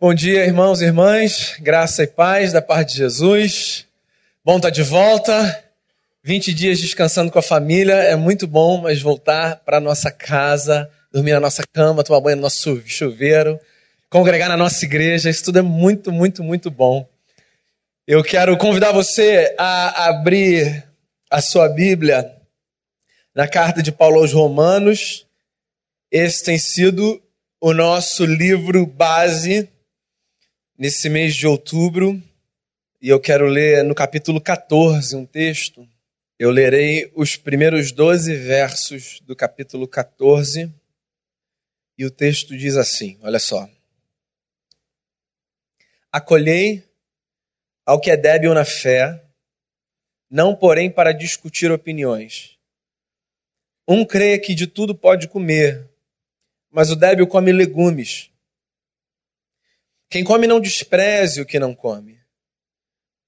Bom dia, irmãos e irmãs, graça e paz da parte de Jesus. Bom estar de volta. 20 dias descansando com a família é muito bom, mas voltar para nossa casa, dormir na nossa cama, tomar banho no nosso chuveiro, congregar na nossa igreja, isso tudo é muito, muito, muito bom. Eu quero convidar você a abrir a sua Bíblia na carta de Paulo aos Romanos. Esse tem sido o nosso livro base nesse mês de outubro, e eu quero ler no capítulo 14 um texto. Eu lerei os primeiros 12 versos do capítulo 14, e o texto diz assim: olha só. Acolhei ao que é débil na fé, não porém para discutir opiniões. Um crê que de tudo pode comer, mas o débil come legumes. Quem come não despreze o que não come.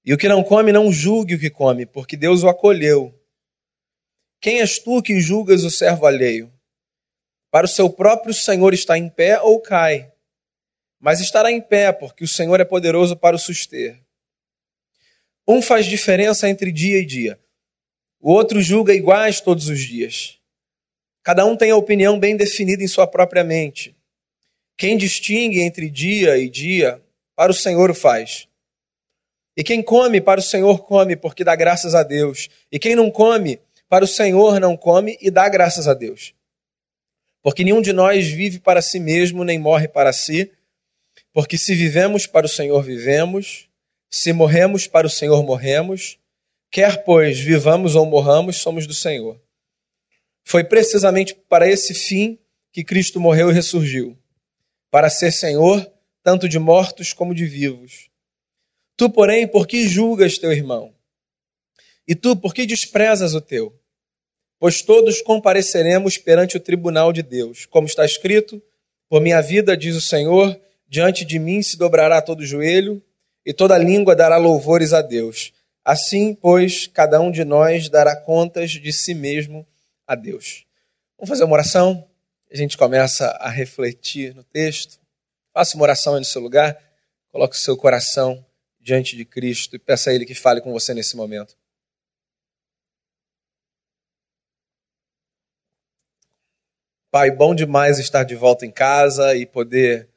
E o que não come não julgue o que come, porque Deus o acolheu. Quem és tu que julgas o servo alheio? Para o seu próprio Senhor está em pé ou cai, mas estará em pé, porque o Senhor é poderoso para o suster. Um faz diferença entre dia e dia, o outro julga iguais todos os dias. Cada um tem a opinião bem definida em sua própria mente. Quem distingue entre dia e dia, para o Senhor o faz. E quem come, para o Senhor come, porque dá graças a Deus. E quem não come, para o Senhor não come e dá graças a Deus. Porque nenhum de nós vive para si mesmo, nem morre para si. Porque se vivemos, para o Senhor vivemos. Se morremos, para o Senhor morremos. Quer, pois, vivamos ou morramos, somos do Senhor. Foi precisamente para esse fim que Cristo morreu e ressurgiu para ser Senhor tanto de mortos como de vivos. Tu, porém, por que julgas teu irmão? E tu, por que desprezas o teu? Pois todos compareceremos perante o tribunal de Deus. Como está escrito: Por minha vida, diz o Senhor, diante de mim se dobrará todo joelho, e toda língua dará louvores a Deus. Assim, pois, cada um de nós dará contas de si mesmo a Deus. Vamos fazer uma oração? A gente começa a refletir no texto, faça uma oração aí no seu lugar, coloque o seu coração diante de Cristo e peça a Ele que fale com você nesse momento. Pai, bom demais estar de volta em casa e poder,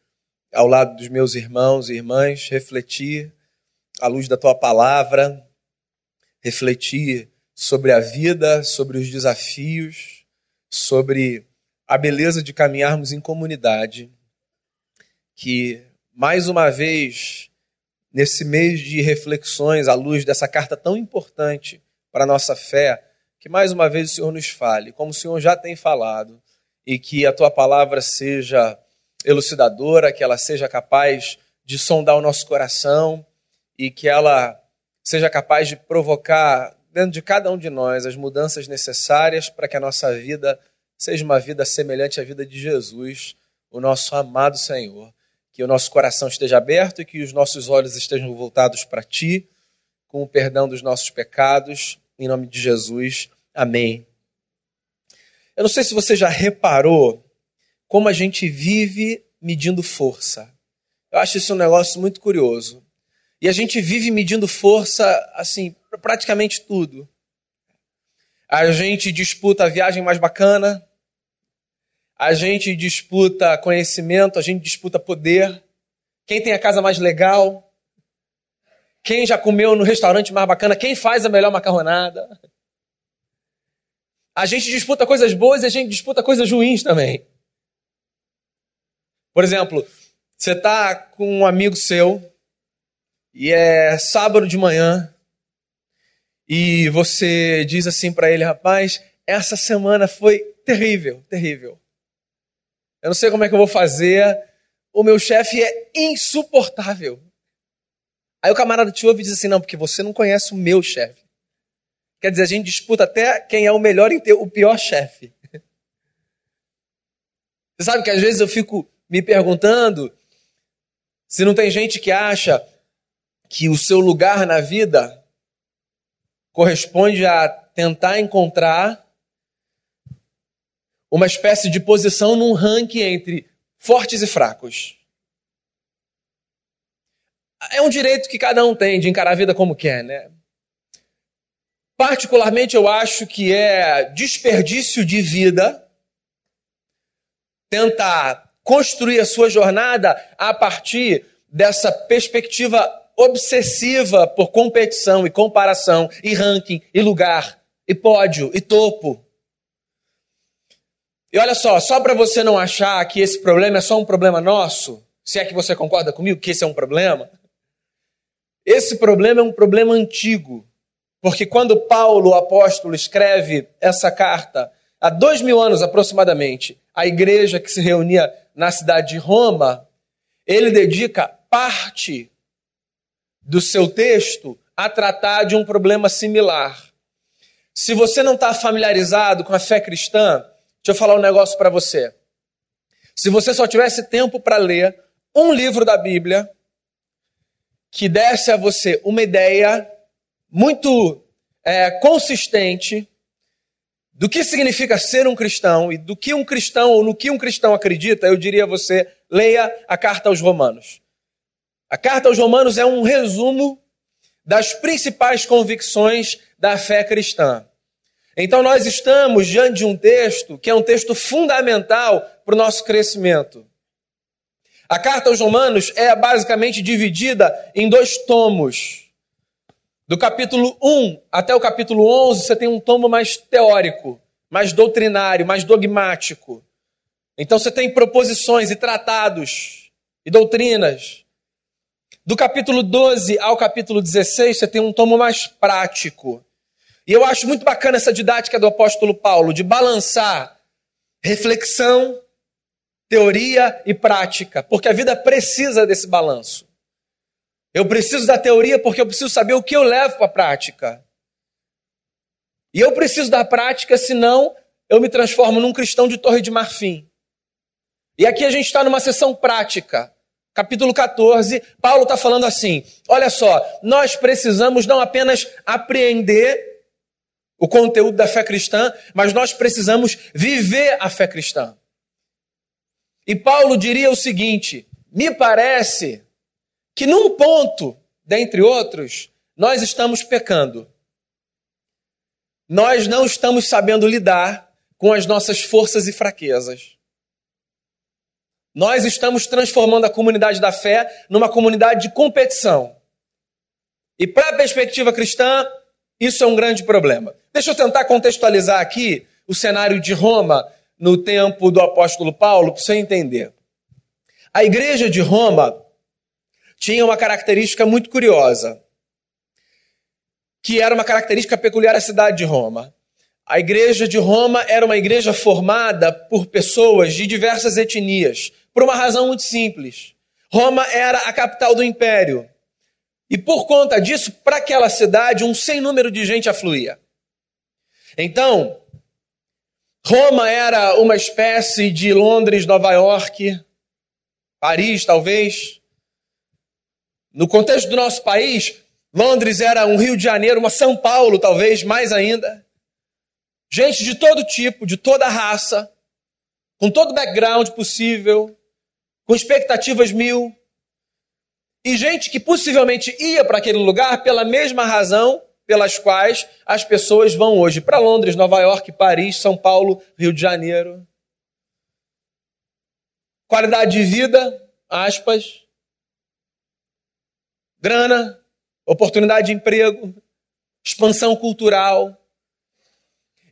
ao lado dos meus irmãos e irmãs, refletir à luz da tua palavra, refletir sobre a vida, sobre os desafios, sobre a beleza de caminharmos em comunidade, que mais uma vez, nesse mês de reflexões à luz dessa carta tão importante para a nossa fé, que mais uma vez o Senhor nos fale, como o Senhor já tem falado, e que a tua palavra seja elucidadora, que ela seja capaz de sondar o nosso coração e que ela seja capaz de provocar dentro de cada um de nós as mudanças necessárias para que a nossa vida seja uma vida semelhante à vida de Jesus, o nosso amado Senhor. Que o nosso coração esteja aberto e que os nossos olhos estejam voltados para Ti, com o perdão dos nossos pecados, em nome de Jesus. Amém. Eu não sei se você já reparou como a gente vive medindo força. Eu acho isso um negócio muito curioso. E a gente vive medindo força, assim, praticamente tudo. A gente disputa a viagem mais bacana, a gente disputa conhecimento, a gente disputa poder. Quem tem a casa mais legal? Quem já comeu no restaurante mais bacana? Quem faz a melhor macarronada? A gente disputa coisas boas e a gente disputa coisas ruins também. Por exemplo, você está com um amigo seu e é sábado de manhã e você diz assim para ele, rapaz, essa semana foi terrível, terrível. Eu não sei como é que eu vou fazer. O meu chefe é insuportável. Aí o camarada te ouve e diz assim: não, porque você não conhece o meu chefe. Quer dizer, a gente disputa até quem é o melhor e o pior chefe. Você sabe que às vezes eu fico me perguntando se não tem gente que acha que o seu lugar na vida corresponde a tentar encontrar uma espécie de posição num ranking entre fortes e fracos. é um direito que cada um tem de encarar a vida como quer, né? Particularmente, eu acho que é desperdício de vida tentar construir a sua jornada a partir dessa perspectiva obsessiva por competição e comparação e ranking e lugar e pódio e topo. E olha só, só para você não achar que esse problema é só um problema nosso, se é que você concorda comigo que esse é um problema, esse problema é um problema antigo. Porque quando Paulo, o apóstolo, escreve essa carta, há dois mil anos aproximadamente, à igreja que se reunia na cidade de Roma, ele dedica parte do seu texto a tratar de um problema similar. Se você não está familiarizado com a fé cristã, deixa eu falar um negócio para você. Se você só tivesse tempo para ler um livro da Bíblia que desse a você uma ideia muito é, consistente do que significa ser um cristão e do que um cristão ou no que um cristão acredita, eu diria a você, leia a carta aos Romanos. A carta aos Romanos é um resumo das principais convicções da fé cristã. Então, nós estamos diante de um texto que é um texto fundamental para o nosso crescimento. A carta aos Romanos é basicamente dividida em dois tomos. Do capítulo 1 até o capítulo 11, você tem um tomo mais teórico, mais doutrinário, mais dogmático. Então, você tem proposições e tratados e doutrinas. Do capítulo 12 ao capítulo 16, você tem um tomo mais prático. E eu acho muito bacana essa didática do apóstolo Paulo, de balançar reflexão, teoria e prática, porque a vida precisa desse balanço. Eu preciso da teoria porque eu preciso saber o que eu levo para a prática. E eu preciso da prática, senão eu me transformo num cristão de torre de marfim. E aqui a gente está numa sessão prática capítulo 14, Paulo está falando assim: olha só, nós precisamos não apenas apreender o conteúdo da fé cristã, mas nós precisamos viver a fé cristã. E Paulo diria o seguinte: me parece que num ponto, dentre outros, nós estamos pecando. Nós não estamos sabendo lidar com as nossas forças e fraquezas. Nós estamos transformando a comunidade da fé numa comunidade de competição. E para a perspectiva cristã, isso é um grande problema. Deixa eu tentar contextualizar aqui o cenário de Roma no tempo do apóstolo Paulo, para você entender. A igreja de Roma tinha uma característica muito curiosa, que era uma característica peculiar à cidade de Roma. A igreja de Roma era uma igreja formada por pessoas de diversas etnias, por uma razão muito simples. Roma era a capital do império. E por conta disso, para aquela cidade, um sem número de gente afluía. Então, Roma era uma espécie de Londres, Nova York, Paris, talvez. No contexto do nosso país, Londres era um Rio de Janeiro, uma São Paulo, talvez, mais ainda. Gente de todo tipo, de toda raça, com todo background possível, com expectativas mil, e gente que possivelmente ia para aquele lugar pela mesma razão pelas quais as pessoas vão hoje para Londres, Nova York, Paris, São Paulo, Rio de Janeiro. Qualidade de vida, aspas. Grana, oportunidade de emprego, expansão cultural.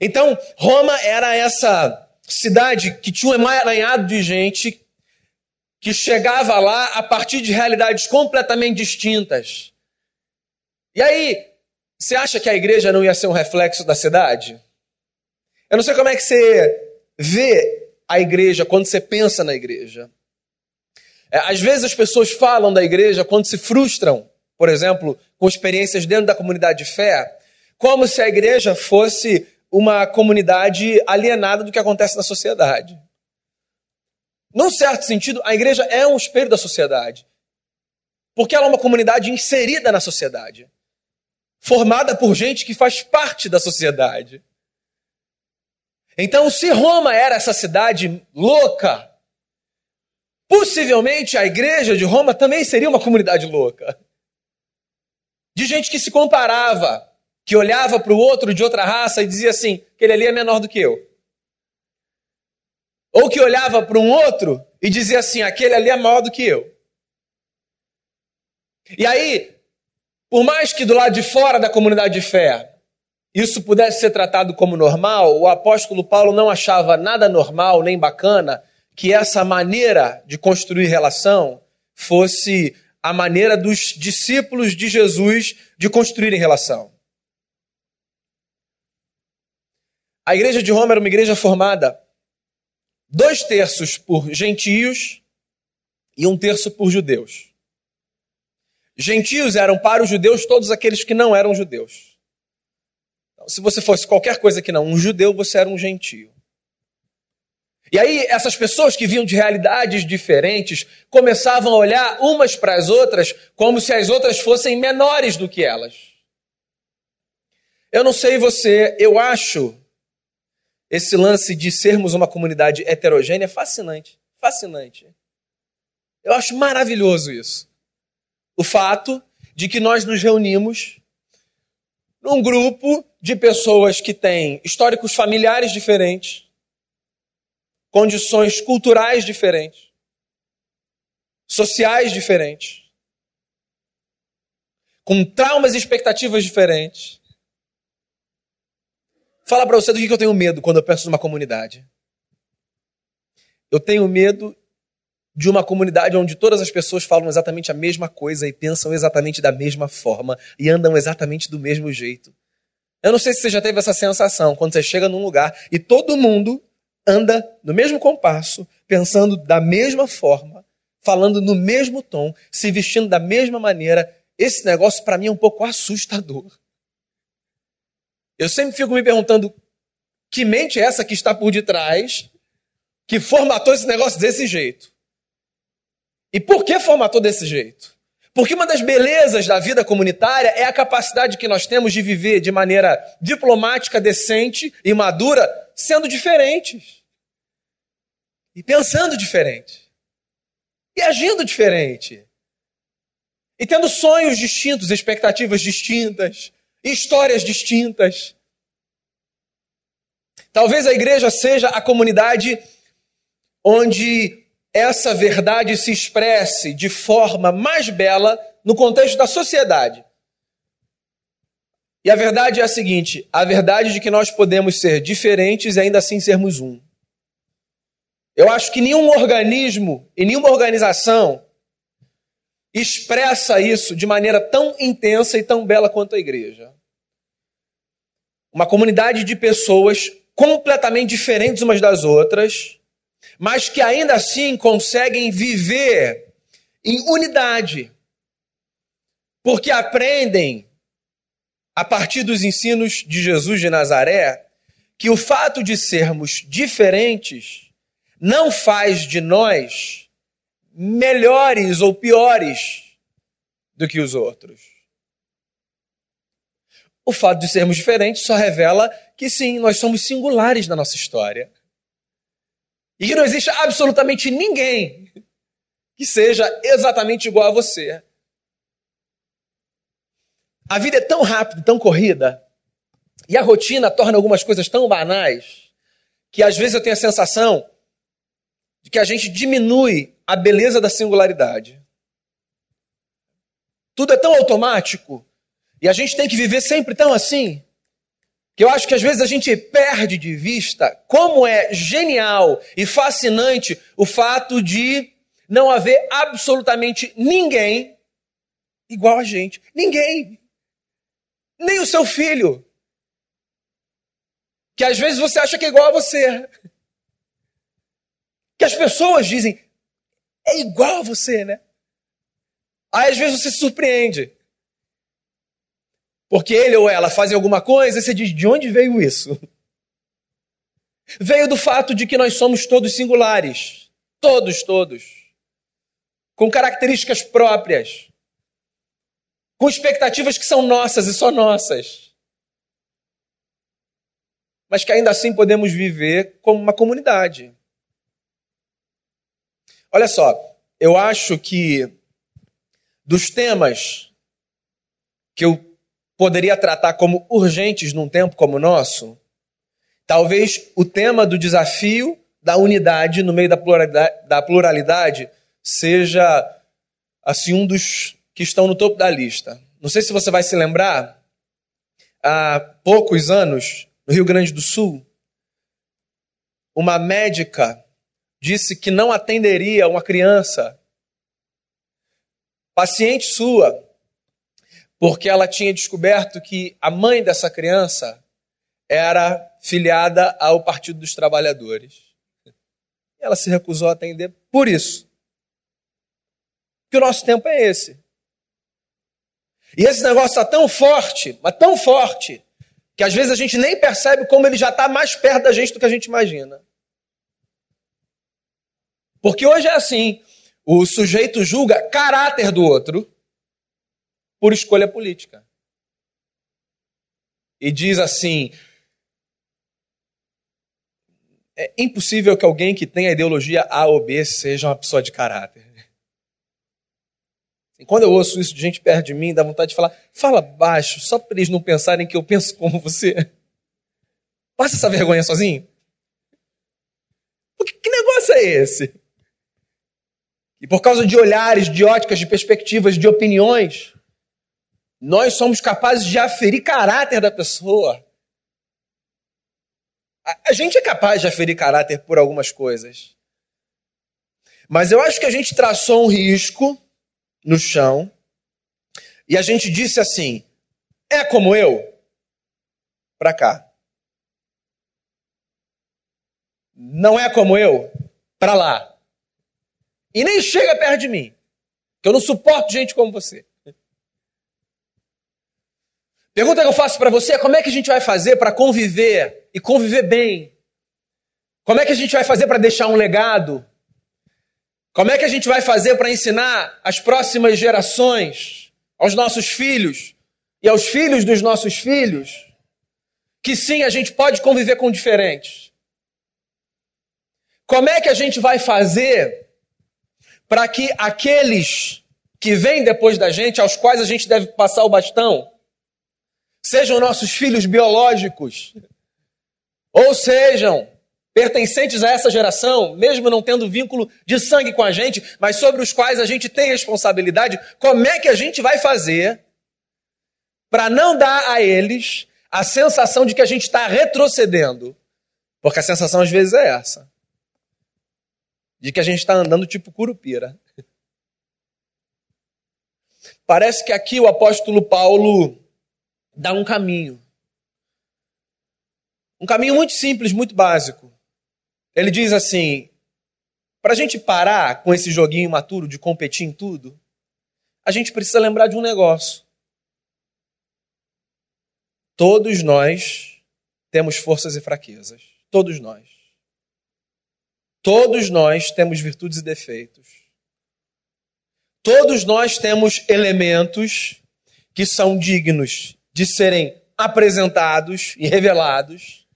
Então, Roma era essa cidade que tinha um emaranhado de gente que chegava lá a partir de realidades completamente distintas. E aí, você acha que a igreja não ia ser um reflexo da cidade? Eu não sei como é que você vê a igreja quando você pensa na igreja. É, às vezes as pessoas falam da igreja quando se frustram, por exemplo, com experiências dentro da comunidade de fé, como se a igreja fosse uma comunidade alienada do que acontece na sociedade. Num certo sentido, a igreja é um espelho da sociedade. Porque ela é uma comunidade inserida na sociedade, formada por gente que faz parte da sociedade. Então, se Roma era essa cidade louca, possivelmente a igreja de Roma também seria uma comunidade louca. de gente que se comparava, que olhava para o outro de outra raça e dizia assim: aquele ali é menor do que eu. Ou que olhava para um outro e dizia assim: aquele ali é maior do que eu. E aí, por mais que do lado de fora da comunidade de fé isso pudesse ser tratado como normal, o apóstolo Paulo não achava nada normal nem bacana que essa maneira de construir relação fosse a maneira dos discípulos de Jesus de construírem relação. A igreja de Roma era uma igreja formada dois terços por gentios e um terço por judeus. Gentios eram para os judeus todos aqueles que não eram judeus. Então, se você fosse qualquer coisa que não um judeu, você era um gentio. E aí, essas pessoas que vinham de realidades diferentes começavam a olhar umas para as outras como se as outras fossem menores do que elas. Eu não sei você, eu acho esse lance de sermos uma comunidade heterogênea fascinante. Fascinante. Eu acho maravilhoso isso. O fato de que nós nos reunimos num grupo de pessoas que têm históricos familiares diferentes, condições culturais diferentes, sociais diferentes, com traumas e expectativas diferentes. Fala para você do que eu tenho medo quando eu penso numa comunidade. Eu tenho medo de uma comunidade onde todas as pessoas falam exatamente a mesma coisa e pensam exatamente da mesma forma e andam exatamente do mesmo jeito. Eu não sei se você já teve essa sensação quando você chega num lugar e todo mundo anda no mesmo compasso, pensando da mesma forma, falando no mesmo tom, se vestindo da mesma maneira. Esse negócio para mim é um pouco assustador. Eu sempre fico me perguntando que mente é essa que está por detrás que formatou esse negócio desse jeito. E por que formatou desse jeito? Porque uma das belezas da vida comunitária é a capacidade que nós temos de viver de maneira diplomática, decente e madura sendo diferentes. E pensando diferente. E agindo diferente. E tendo sonhos distintos, expectativas distintas, histórias distintas. Talvez a igreja seja a comunidade onde essa verdade se expresse de forma mais bela no contexto da sociedade. E a verdade é a seguinte: a verdade de que nós podemos ser diferentes e ainda assim sermos um. Eu acho que nenhum organismo e nenhuma organização expressa isso de maneira tão intensa e tão bela quanto a igreja. Uma comunidade de pessoas completamente diferentes umas das outras, mas que ainda assim conseguem viver em unidade, porque aprendem a partir dos ensinos de Jesus de Nazaré, que o fato de sermos diferentes não faz de nós melhores ou piores do que os outros. O fato de sermos diferentes só revela que sim, nós somos singulares na nossa história. E que não existe absolutamente ninguém que seja exatamente igual a você. A vida é tão rápida, tão corrida, e a rotina torna algumas coisas tão banais, que às vezes eu tenho a sensação de que a gente diminui a beleza da singularidade. Tudo é tão automático, e a gente tem que viver sempre tão assim, que eu acho que às vezes a gente perde de vista como é genial e fascinante o fato de não haver absolutamente ninguém igual a gente. Ninguém nem o seu filho, que às vezes você acha que é igual a você. Que as pessoas dizem, é igual a você, né? Aí às vezes você se surpreende. Porque ele ou ela fazem alguma coisa você diz, de onde veio isso? Veio do fato de que nós somos todos singulares. Todos, todos. Com características próprias com expectativas que são nossas e só nossas. Mas que ainda assim podemos viver como uma comunidade. Olha só, eu acho que dos temas que eu poderia tratar como urgentes num tempo como o nosso, talvez o tema do desafio da unidade no meio da pluralidade, da pluralidade seja assim um dos que estão no topo da lista. Não sei se você vai se lembrar, há poucos anos, no Rio Grande do Sul, uma médica disse que não atenderia uma criança, paciente sua, porque ela tinha descoberto que a mãe dessa criança era filiada ao Partido dos Trabalhadores. Ela se recusou a atender por isso. Que o nosso tempo é esse. E esse negócio está tão forte, mas tão forte, que às vezes a gente nem percebe como ele já está mais perto da gente do que a gente imagina. Porque hoje é assim: o sujeito julga caráter do outro por escolha política. E diz assim: é impossível que alguém que tenha ideologia A ou B seja uma pessoa de caráter. E quando eu ouço isso de gente perto de mim, dá vontade de falar: fala baixo, só para eles não pensarem que eu penso como você. Passa essa vergonha sozinho. Que, que negócio é esse? E por causa de olhares, de óticas, de perspectivas, de opiniões, nós somos capazes de aferir caráter da pessoa. A, gente é capaz de aferir caráter por algumas coisas. Mas eu acho que a gente traçou um risco no chão e a gente disse assim: é como eu? Para cá. Não é como eu? Para lá. E nem chega perto de mim. Que eu não suporto gente como você. Pergunta que eu faço para você é como é que a gente vai fazer para conviver e conviver bem? Como é que a gente vai fazer para deixar um legado? Como é que a gente vai fazer para ensinar as próximas gerações, aos nossos filhos e aos filhos dos nossos filhos, que sim, a gente pode conviver com diferentes? Como é que a gente vai fazer para que aqueles que vêm depois da gente, aos quais a gente deve passar o bastão, sejam nossos filhos biológicos, ou sejam pertencentes a essa geração, mesmo não tendo vínculo de sangue com a gente, mas sobre os quais a gente tem responsabilidade, como é que a gente vai fazer para não dar a eles a sensação de que a gente está retrocedendo? Porque a sensação às vezes é essa de que a gente está andando tipo curupira. Parece que aqui o apóstolo Paulo dá um caminho. Um caminho muito simples, muito básico. Ele diz assim: para a gente parar com esse joguinho imaturo de competir em tudo, a gente precisa lembrar de um negócio. Todos nós temos forças e fraquezas. Todos nós. Todos nós temos virtudes e defeitos. Todos nós temos elementos que são dignos de serem apresentados e revelados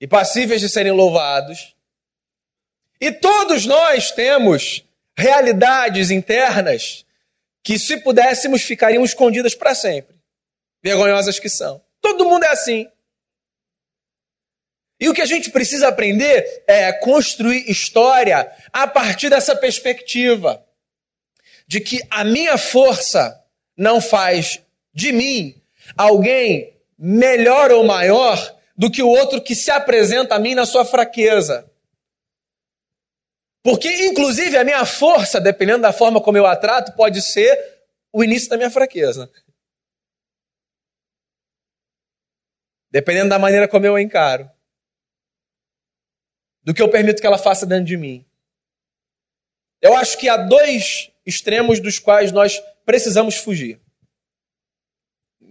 e passíveis de serem louvados. E todos nós temos realidades internas que, se pudéssemos, ficariam escondidas para sempre. Vergonhosas que são. Todo mundo é assim. E o que a gente precisa aprender é construir história a partir dessa perspectiva de que a minha força não faz de mim alguém melhor ou maior do que o outro que se apresenta a mim na sua fraqueza. Porque, inclusive, a minha força, dependendo da forma como eu a trato, pode ser o início da minha fraqueza. Dependendo da maneira como eu a encaro do que eu permito que ela faça dentro de mim. Eu acho que há dois extremos dos quais nós precisamos fugir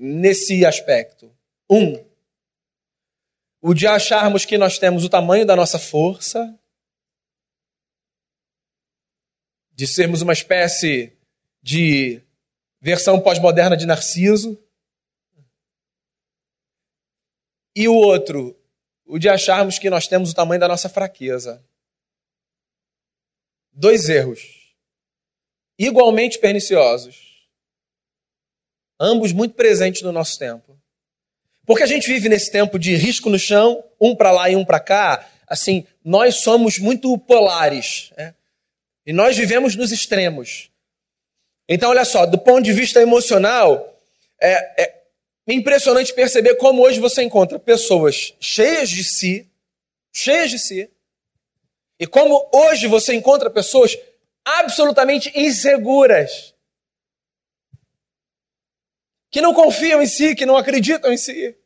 nesse aspecto. Um, o de acharmos que nós temos o tamanho da nossa força, de sermos uma espécie de versão pós-moderna de Narciso. E o outro, o de acharmos que nós temos o tamanho da nossa fraqueza. Dois erros igualmente perniciosos. Ambos muito presentes no nosso tempo. Porque a gente vive nesse tempo de risco no chão, um para lá e um para cá, assim, nós somos muito polares. Né? E nós vivemos nos extremos. Então, olha só, do ponto de vista emocional, é, é impressionante perceber como hoje você encontra pessoas cheias de si, cheias de si, e como hoje você encontra pessoas absolutamente inseguras, que não confiam em si, que não acreditam em si.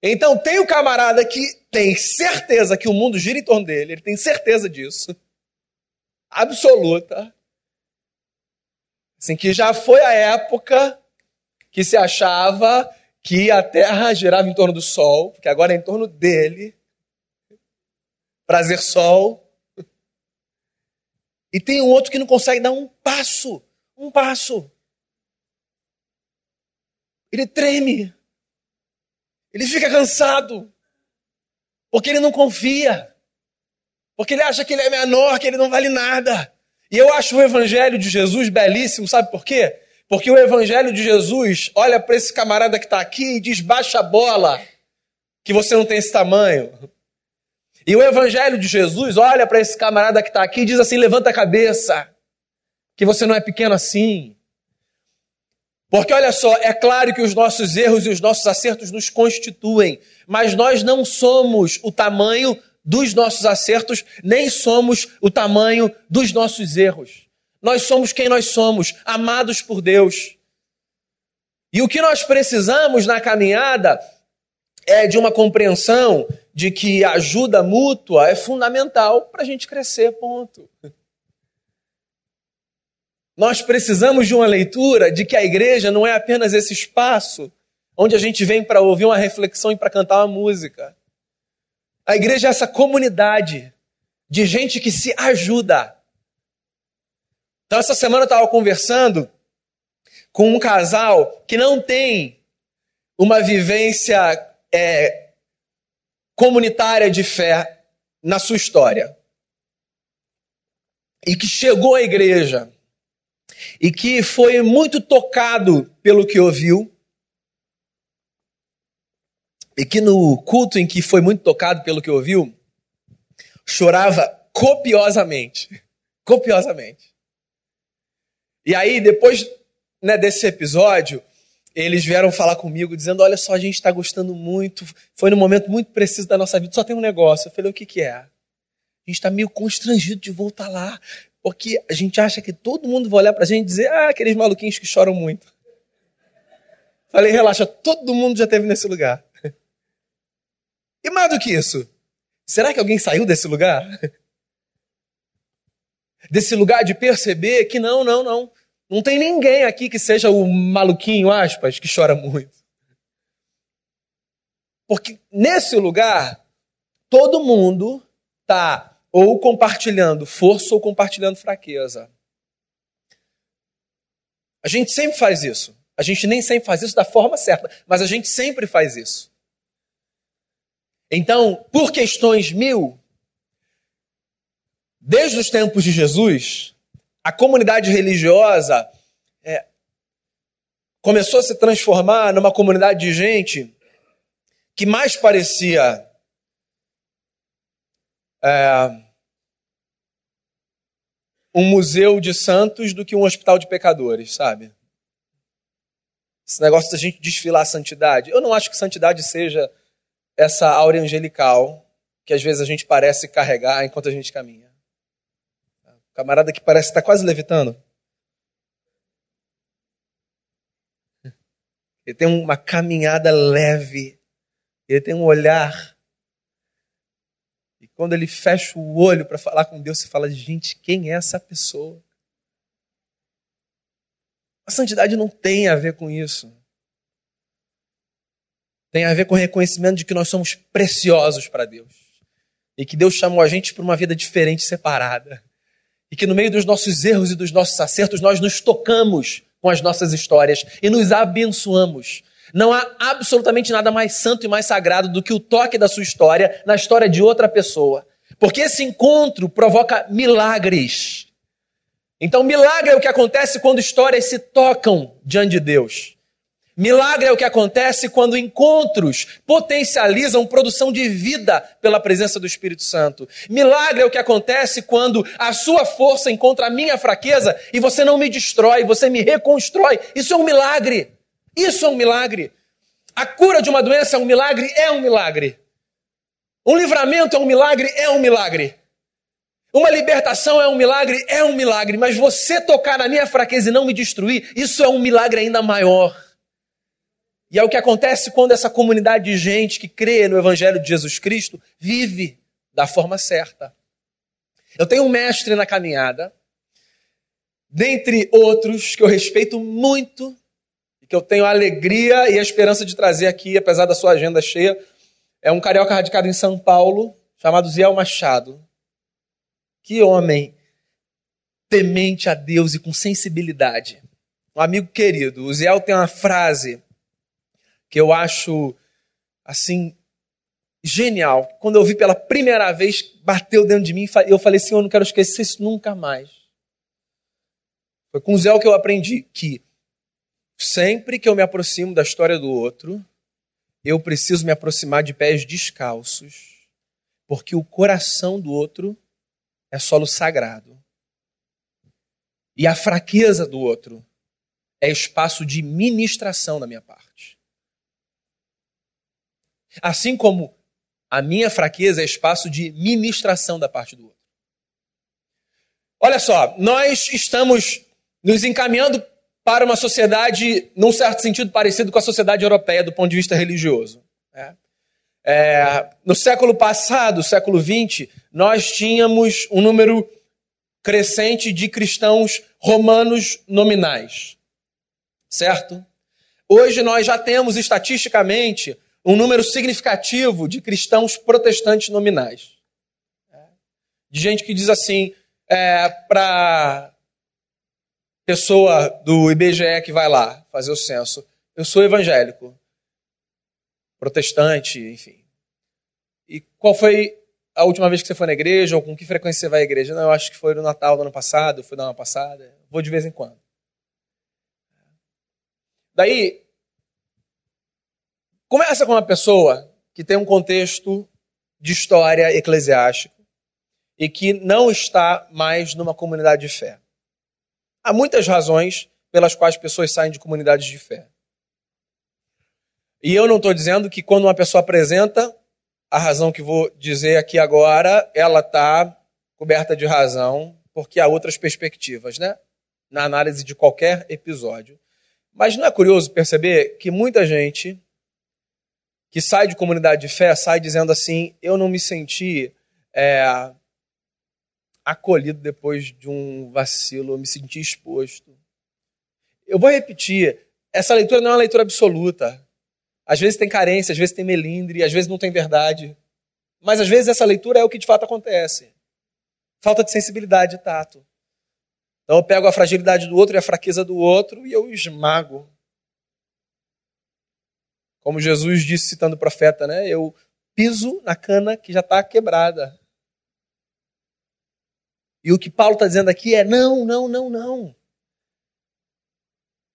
Então, tem o camarada que tem certeza que o mundo gira em torno dele, ele tem certeza disso, absoluta. Assim, que já foi a época que se achava que a Terra girava em torno do Sol, que agora é em torno dele. Prazer Sol. E tem um outro que não consegue dar um passo, um passo. Ele treme. Ele fica cansado. Porque ele não confia. Porque ele acha que ele é menor, que ele não vale nada. E eu acho o evangelho de Jesus belíssimo, sabe por quê? Porque o evangelho de Jesus olha para esse camarada que está aqui e diz: baixa a bola, que você não tem esse tamanho. E o evangelho de Jesus olha para esse camarada que está aqui e diz assim: levanta a cabeça, que você não é pequeno assim. Porque olha só, é claro que os nossos erros e os nossos acertos nos constituem, mas nós não somos o tamanho dos nossos acertos, nem somos o tamanho dos nossos erros. Nós somos quem nós somos, amados por Deus. E o que nós precisamos na caminhada é de uma compreensão de que a ajuda mútua é fundamental para a gente crescer, ponto. Nós precisamos de uma leitura de que a igreja não é apenas esse espaço onde a gente vem para ouvir uma reflexão e para cantar uma música. A igreja é essa comunidade de gente que se ajuda. Então, essa semana eu estava conversando com um casal que não tem uma vivência é, comunitária de fé na sua história. E que chegou à igreja e que foi muito tocado pelo que ouviu. E que no culto em que foi muito tocado pelo que ouviu, chorava copiosamente. Copiosamente. E aí, depois né, desse episódio, eles vieram falar comigo dizendo: Olha só, a gente está gostando muito, foi num momento muito preciso da nossa vida, só tem um negócio. Eu falei: O que, que é? A gente está meio constrangido de voltar lá, porque a gente acha que todo mundo vai olhar para a gente e dizer: Ah, aqueles maluquinhos que choram muito. Falei: Relaxa, todo mundo já esteve nesse lugar. E mais do que isso, será que alguém saiu desse lugar? desse lugar de perceber que não, não, não. Não tem ninguém aqui que seja o maluquinho, aspas, que chora muito. Porque nesse lugar, todo mundo está ou compartilhando força ou compartilhando fraqueza. A gente sempre faz isso. A gente nem sempre faz isso da forma certa, mas a gente sempre faz isso. Então, por questões mil, Desde os tempos de Jesus, a comunidade religiosa é, começou a se transformar numa comunidade de gente que mais parecia é, um museu de santos do que um hospital de pecadores, sabe? Esse negócio da gente desfilar a santidade. Eu não acho que santidade seja essa áurea angelical que às vezes a gente parece carregar enquanto a gente caminha. Camarada que parece estar quase levitando. Ele tem uma caminhada leve. Ele tem um olhar. E quando ele fecha o olho para falar com Deus, você fala: gente, quem é essa pessoa? A santidade não tem a ver com isso. Tem a ver com o reconhecimento de que nós somos preciosos para Deus. E que Deus chamou a gente para uma vida diferente, separada. E que no meio dos nossos erros e dos nossos acertos, nós nos tocamos com as nossas histórias e nos abençoamos. Não há absolutamente nada mais santo e mais sagrado do que o toque da sua história na história de outra pessoa. Porque esse encontro provoca milagres. Então, milagre é o que acontece quando histórias se tocam diante de Deus. Milagre é o que acontece quando encontros potencializam produção de vida pela presença do Espírito Santo. Milagre é o que acontece quando a sua força encontra a minha fraqueza e você não me destrói, você me reconstrói. Isso é um milagre. Isso é um milagre. A cura de uma doença é um milagre? É um milagre. Um livramento é um milagre? É um milagre. Uma libertação é um milagre? É um milagre. Mas você tocar na minha fraqueza e não me destruir, isso é um milagre ainda maior. E é o que acontece quando essa comunidade de gente que crê no Evangelho de Jesus Cristo vive da forma certa. Eu tenho um mestre na caminhada, dentre outros que eu respeito muito que eu tenho a alegria e a esperança de trazer aqui, apesar da sua agenda cheia, é um carioca radicado em São Paulo, chamado Ziel Machado. Que homem temente a Deus e com sensibilidade. Um amigo querido, o Ziel tem uma frase que eu acho assim genial. Quando eu vi pela primeira vez, bateu dentro de mim e eu falei assim, eu não quero esquecer isso nunca mais. Foi com o Zé que eu aprendi que sempre que eu me aproximo da história do outro, eu preciso me aproximar de pés descalços, porque o coração do outro é solo sagrado. E a fraqueza do outro é espaço de ministração da minha parte. Assim como a minha fraqueza é espaço de ministração da parte do outro. Olha só, nós estamos nos encaminhando para uma sociedade, num certo sentido, parecido com a sociedade europeia do ponto de vista religioso. É. É, no século passado, século XX, nós tínhamos um número crescente de cristãos romanos nominais. Certo? Hoje nós já temos estatisticamente um número significativo de cristãos protestantes nominais. De gente que diz assim, é, para pessoa do IBGE que vai lá fazer o censo, eu sou evangélico, protestante, enfim. E qual foi a última vez que você foi na igreja, ou com que frequência você vai à igreja? Não, eu acho que foi no Natal do ano passado, foi no ano passado, vou de vez em quando. Daí, Começa com uma pessoa que tem um contexto de história eclesiástica e que não está mais numa comunidade de fé. Há muitas razões pelas quais pessoas saem de comunidades de fé. E eu não estou dizendo que quando uma pessoa apresenta a razão que vou dizer aqui agora, ela está coberta de razão, porque há outras perspectivas, né? Na análise de qualquer episódio. Mas não é curioso perceber que muita gente que sai de comunidade de fé, sai dizendo assim: eu não me senti é, acolhido depois de um vacilo, eu me senti exposto. Eu vou repetir: essa leitura não é uma leitura absoluta. Às vezes tem carência, às vezes tem melindre, às vezes não tem verdade. Mas às vezes essa leitura é o que de fato acontece. Falta de sensibilidade e tato. Então eu pego a fragilidade do outro e a fraqueza do outro e eu esmago. Como Jesus disse citando o profeta, né? Eu piso na cana que já está quebrada. E o que Paulo está dizendo aqui é: não, não, não, não.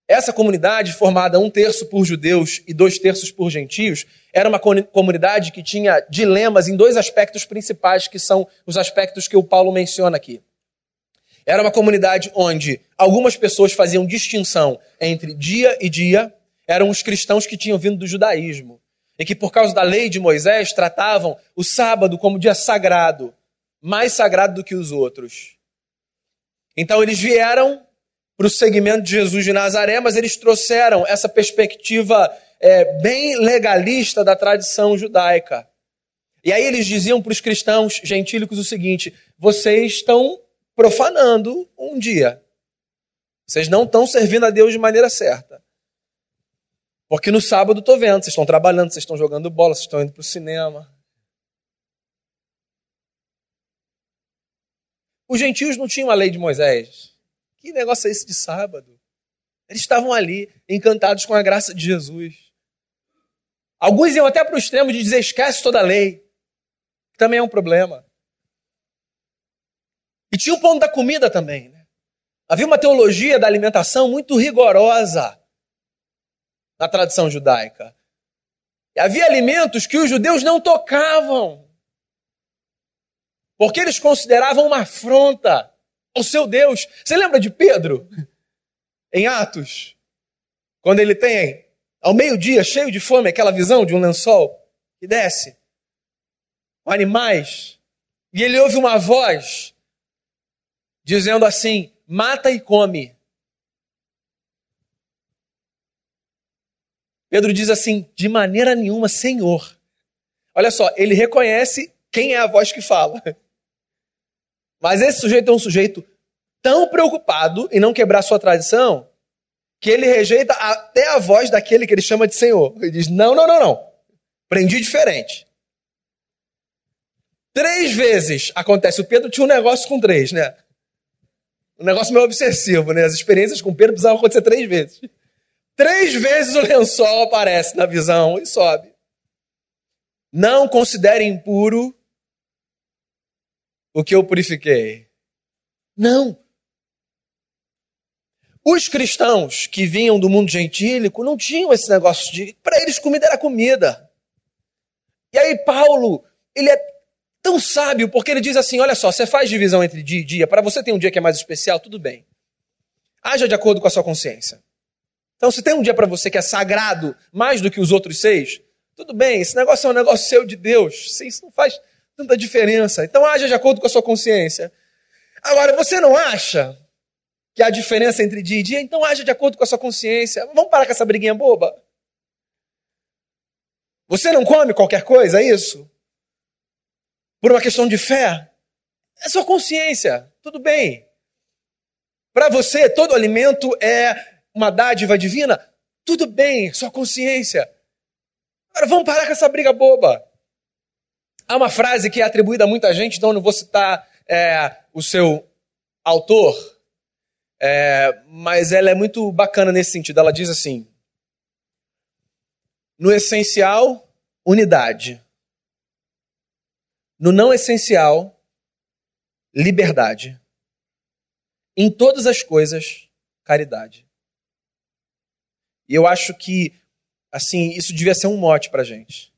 Essa comunidade, formada um terço por judeus e dois terços por gentios, era uma comunidade que tinha dilemas em dois aspectos principais, que são os aspectos que o Paulo menciona aqui. Era uma comunidade onde algumas pessoas faziam distinção entre dia e dia, eram os cristãos que tinham vindo do judaísmo e que, por causa da lei de Moisés, tratavam o sábado como dia sagrado, mais sagrado do que os outros. Então, eles vieram para o segmento de Jesus de Nazaré, mas eles trouxeram essa perspectiva é, bem legalista da tradição judaica. E aí eles diziam para os cristãos gentílicos o seguinte: vocês estão profanando um dia. Vocês não estão servindo a Deus de maneira certa. Porque no sábado estou vendo, vocês estão trabalhando, vocês estão jogando bola, vocês estão indo para o cinema. Os gentios não tinham a lei de Moisés. Que negócio é esse de sábado? Eles estavam ali, encantados com a graça de Jesus. Alguns iam até para o extremo de dizer: esquece toda a lei. Também é um problema. E tinha o ponto da comida também. Né? Havia uma teologia da alimentação muito rigorosa na tradição judaica. E havia alimentos que os judeus não tocavam, porque eles consideravam uma afronta ao seu Deus. Você lembra de Pedro, em Atos, quando ele tem, ao meio-dia, cheio de fome, aquela visão de um lençol que desce, com animais, e ele ouve uma voz dizendo assim: mata e come. Pedro diz assim: de maneira nenhuma, Senhor. Olha só, ele reconhece quem é a voz que fala. Mas esse sujeito é um sujeito tão preocupado em não quebrar sua tradição que ele rejeita até a voz daquele que ele chama de Senhor. Ele diz: não, não, não, não. Prendi diferente. Três vezes acontece. O Pedro tinha um negócio com três, né? Um negócio meio obsessivo, né? As experiências com Pedro precisavam acontecer três vezes. Três vezes o lençol aparece na visão e sobe. Não considere impuro o que eu purifiquei. Não. Os cristãos que vinham do mundo gentílico não tinham esse negócio de. Para eles, comida era comida. E aí, Paulo, ele é tão sábio porque ele diz assim: olha só, você faz divisão entre dia e dia. Para você ter um dia que é mais especial, tudo bem. Haja de acordo com a sua consciência. Então, se tem um dia para você que é sagrado mais do que os outros seis, tudo bem, esse negócio é um negócio seu de Deus. Isso não faz tanta diferença. Então, haja de acordo com a sua consciência. Agora, você não acha que há diferença entre dia e dia? Então, haja de acordo com a sua consciência. Vamos parar com essa briguinha boba? Você não come qualquer coisa, é isso? Por uma questão de fé? É sua consciência, tudo bem. Para você, todo alimento é uma dádiva divina, tudo bem, sua consciência. Agora vamos parar com essa briga boba. Há uma frase que é atribuída a muita gente, então eu não vou citar é, o seu autor, é, mas ela é muito bacana nesse sentido. Ela diz assim: no essencial, unidade. No não essencial, liberdade. Em todas as coisas, caridade. E eu acho que, assim, isso devia ser um mote para gente.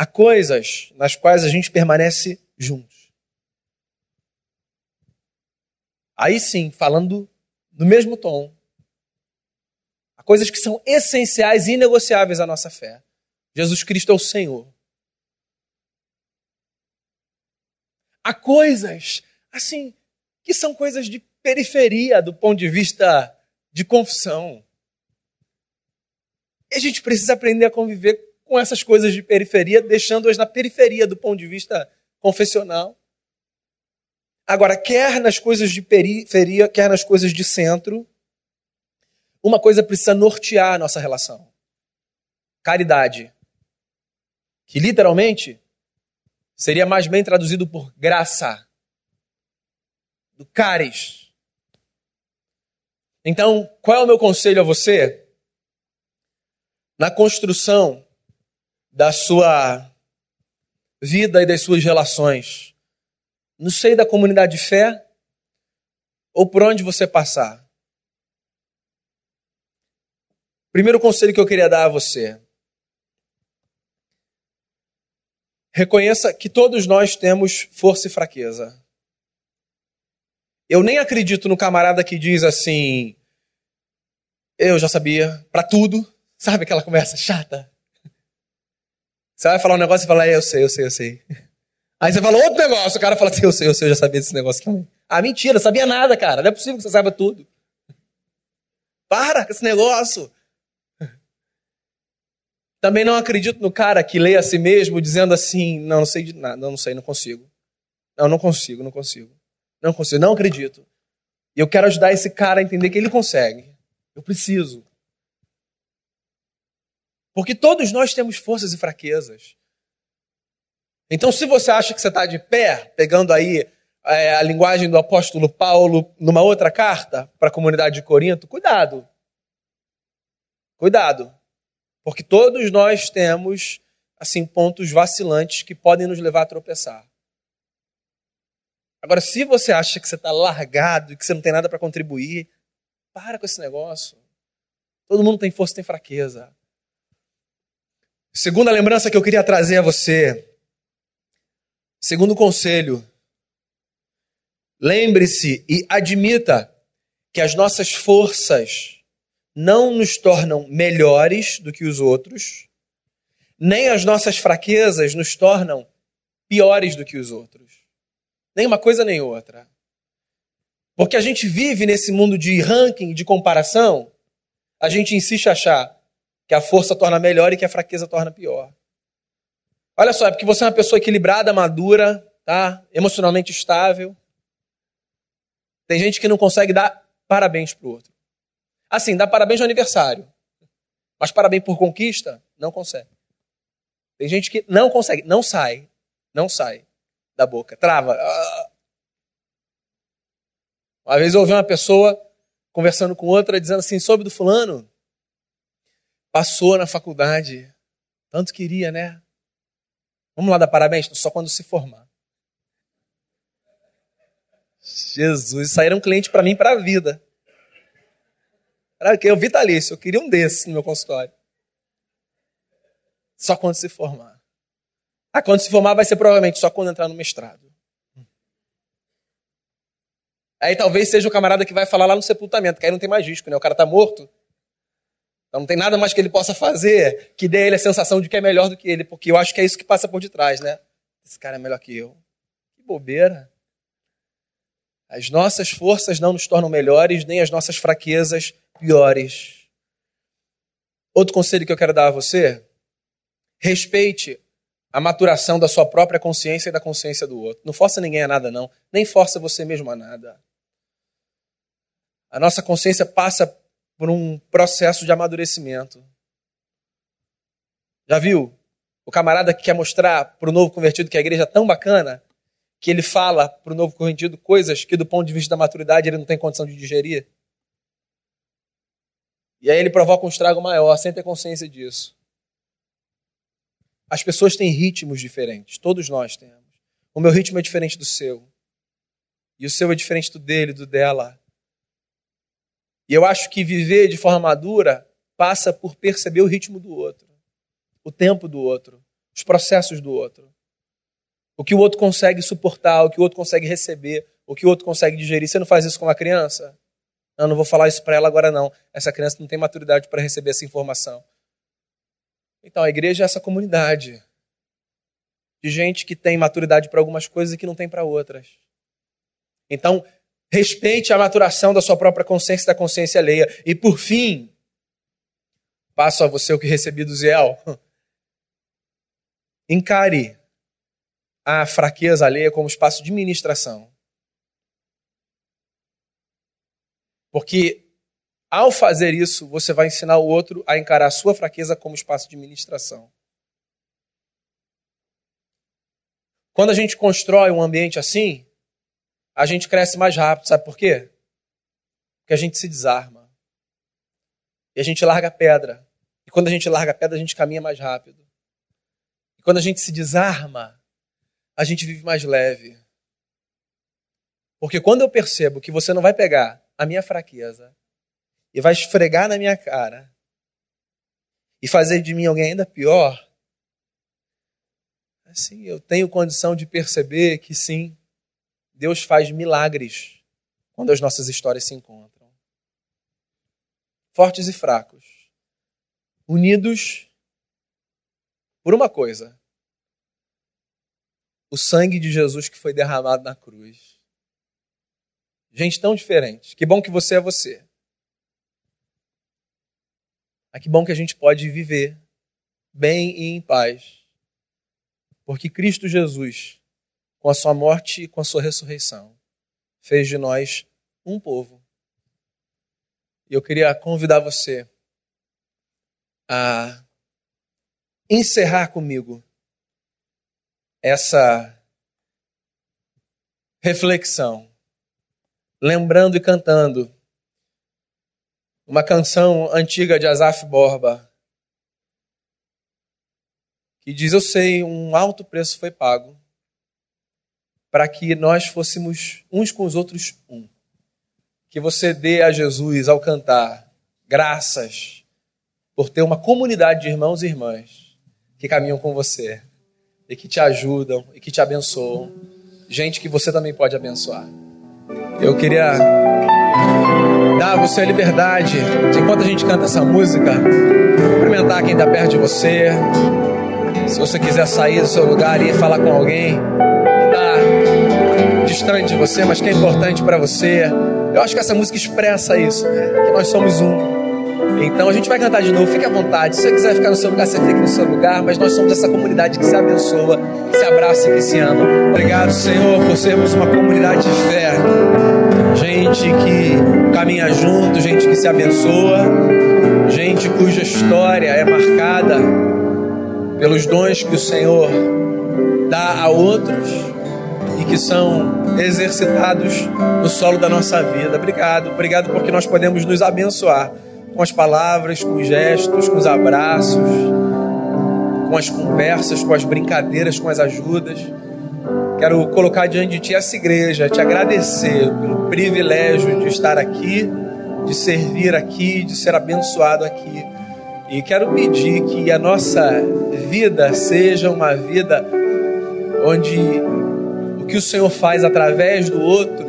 Há coisas nas quais a gente permanece juntos. Aí sim, falando no mesmo tom, há coisas que são essenciais e inegociáveis à nossa fé. Jesus Cristo é o Senhor. Há coisas, assim, que são coisas de periferia do ponto de vista de confissão. E a gente precisa aprender a conviver com essas coisas de periferia, deixando-as na periferia do ponto de vista confessional. Agora, quer nas coisas de periferia, quer nas coisas de centro, uma coisa precisa nortear a nossa relação: caridade. Que literalmente seria mais bem traduzido por graça, do caris. Então, qual é o meu conselho a você? na construção da sua vida e das suas relações, no seio da comunidade de fé ou por onde você passar. Primeiro conselho que eu queria dar a você. Reconheça que todos nós temos força e fraqueza. Eu nem acredito no camarada que diz assim: eu já sabia, para tudo, Sabe aquela conversa chata? Você vai falar um negócio e fala, é, eu sei, eu sei, eu sei. Aí você fala outro negócio, o cara fala assim, eu sei, eu sei, eu já sabia desse negócio também. Ah, mentira, sabia nada, cara. Não é possível que você saiba tudo. Para com esse negócio. Também não acredito no cara que lê a si mesmo dizendo assim, não, não sei de nada, não, não sei, não consigo. Não, não consigo, não consigo. Não consigo, não acredito. E eu quero ajudar esse cara a entender que ele consegue. Eu preciso. Porque todos nós temos forças e fraquezas. Então, se você acha que você está de pé, pegando aí é, a linguagem do apóstolo Paulo numa outra carta para a comunidade de Corinto, cuidado. Cuidado. Porque todos nós temos assim pontos vacilantes que podem nos levar a tropeçar. Agora, se você acha que você está largado e que você não tem nada para contribuir, para com esse negócio. Todo mundo tem força, tem fraqueza. Segunda lembrança que eu queria trazer a você. Segundo conselho. Lembre-se e admita que as nossas forças não nos tornam melhores do que os outros, nem as nossas fraquezas nos tornam piores do que os outros. Nem uma coisa nem outra. Porque a gente vive nesse mundo de ranking, de comparação, a gente insiste achar que a força torna melhor e que a fraqueza torna pior. Olha só, é porque você é uma pessoa equilibrada, madura, tá? Emocionalmente estável. Tem gente que não consegue dar parabéns pro outro. Assim, dá parabéns no aniversário. Mas parabéns por conquista, não consegue. Tem gente que não consegue, não sai, não sai da boca, trava. Uma vez eu ouvi uma pessoa conversando com outra, dizendo assim, soube do fulano, passou na faculdade, tanto queria, né? Vamos lá dar parabéns? Só quando se formar. Jesus, era um cliente para mim para a vida. Era eu vitalício, eu queria um desses no meu consultório. Só quando se formar. Ah, quando se formar vai ser provavelmente só quando entrar no mestrado. Aí talvez seja o camarada que vai falar lá no sepultamento, que aí não tem mais risco, né? O cara tá morto. Então não tem nada mais que ele possa fazer que dê a ele a sensação de que é melhor do que ele, porque eu acho que é isso que passa por detrás, né? Esse cara é melhor que eu. Que bobeira. As nossas forças não nos tornam melhores, nem as nossas fraquezas piores. Outro conselho que eu quero dar a você: respeite a maturação da sua própria consciência e da consciência do outro. Não força ninguém a nada, não. Nem força você mesmo a nada. A nossa consciência passa por um processo de amadurecimento. Já viu? O camarada que quer mostrar para o novo convertido que a igreja é tão bacana que ele fala para o novo convertido coisas que, do ponto de vista da maturidade, ele não tem condição de digerir. E aí ele provoca um estrago maior, sem ter consciência disso. As pessoas têm ritmos diferentes, todos nós temos. O meu ritmo é diferente do seu. E o seu é diferente do dele, do dela. E eu acho que viver de forma madura passa por perceber o ritmo do outro, o tempo do outro, os processos do outro. O que o outro consegue suportar, o que o outro consegue receber, o que o outro consegue digerir. Você não faz isso com uma criança? Não, não vou falar isso para ela agora não. Essa criança não tem maturidade para receber essa informação. Então, a igreja é essa comunidade de gente que tem maturidade para algumas coisas e que não tem para outras. Então, Respeite a maturação da sua própria consciência e da consciência alheia. E por fim, passo a você o que recebi do Ziel. Encare a fraqueza alheia como espaço de ministração. Porque ao fazer isso, você vai ensinar o outro a encarar a sua fraqueza como espaço de ministração. Quando a gente constrói um ambiente assim, a gente cresce mais rápido. Sabe por quê? Porque a gente se desarma. E a gente larga a pedra. E quando a gente larga a pedra, a gente caminha mais rápido. E quando a gente se desarma, a gente vive mais leve. Porque quando eu percebo que você não vai pegar a minha fraqueza e vai esfregar na minha cara e fazer de mim alguém ainda pior, assim, eu tenho condição de perceber que sim, Deus faz milagres quando as nossas histórias se encontram. Fortes e fracos, unidos por uma coisa: o sangue de Jesus que foi derramado na cruz. Gente tão diferente. Que bom que você é você. Mas que bom que a gente pode viver bem e em paz. Porque Cristo Jesus com a sua morte e com a sua ressurreição, fez de nós um povo. E eu queria convidar você a encerrar comigo essa reflexão, lembrando e cantando uma canção antiga de Asaf Borba, que diz: Eu sei, um alto preço foi pago para que nós fôssemos uns com os outros um. Que você dê a Jesus ao cantar graças por ter uma comunidade de irmãos e irmãs que caminham com você e que te ajudam e que te abençoam. Gente que você também pode abençoar. Eu queria dar a você a liberdade, enquanto a gente canta essa música, cumprimentar quem está perto de você. Se você quiser sair do seu lugar e falar com alguém distante de você, mas que é importante para você. Eu acho que essa música expressa isso, né? que nós somos um. Então a gente vai cantar de novo, fique à vontade. Se você quiser ficar no seu lugar, você fique no seu lugar, mas nós somos essa comunidade que se abençoa, que se abraça e que se ama. Obrigado, Senhor, por sermos uma comunidade de fé. Gente que caminha junto, gente que se abençoa, gente cuja história é marcada pelos dons que o Senhor dá a outros e que são exercitados no solo da nossa vida. Obrigado, obrigado porque nós podemos nos abençoar com as palavras, com os gestos, com os abraços, com as conversas, com as brincadeiras, com as ajudas. Quero colocar diante de Ti essa igreja, te agradecer pelo privilégio de estar aqui, de servir aqui, de ser abençoado aqui. E quero pedir que a nossa vida seja uma vida onde que o Senhor faz através do outro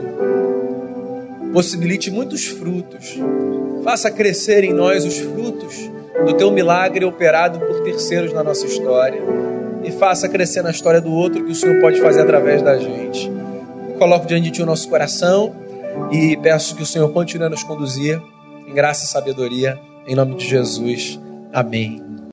possibilite muitos frutos Faça crescer em nós os frutos do teu milagre operado por terceiros na nossa história. E faça crescer na história do outro que o Senhor pode fazer através da gente. coloco diante de ti o nosso coração e peço que o Senhor continue a nos conduzir em graça e sabedoria. Em nome de Jesus. Amém.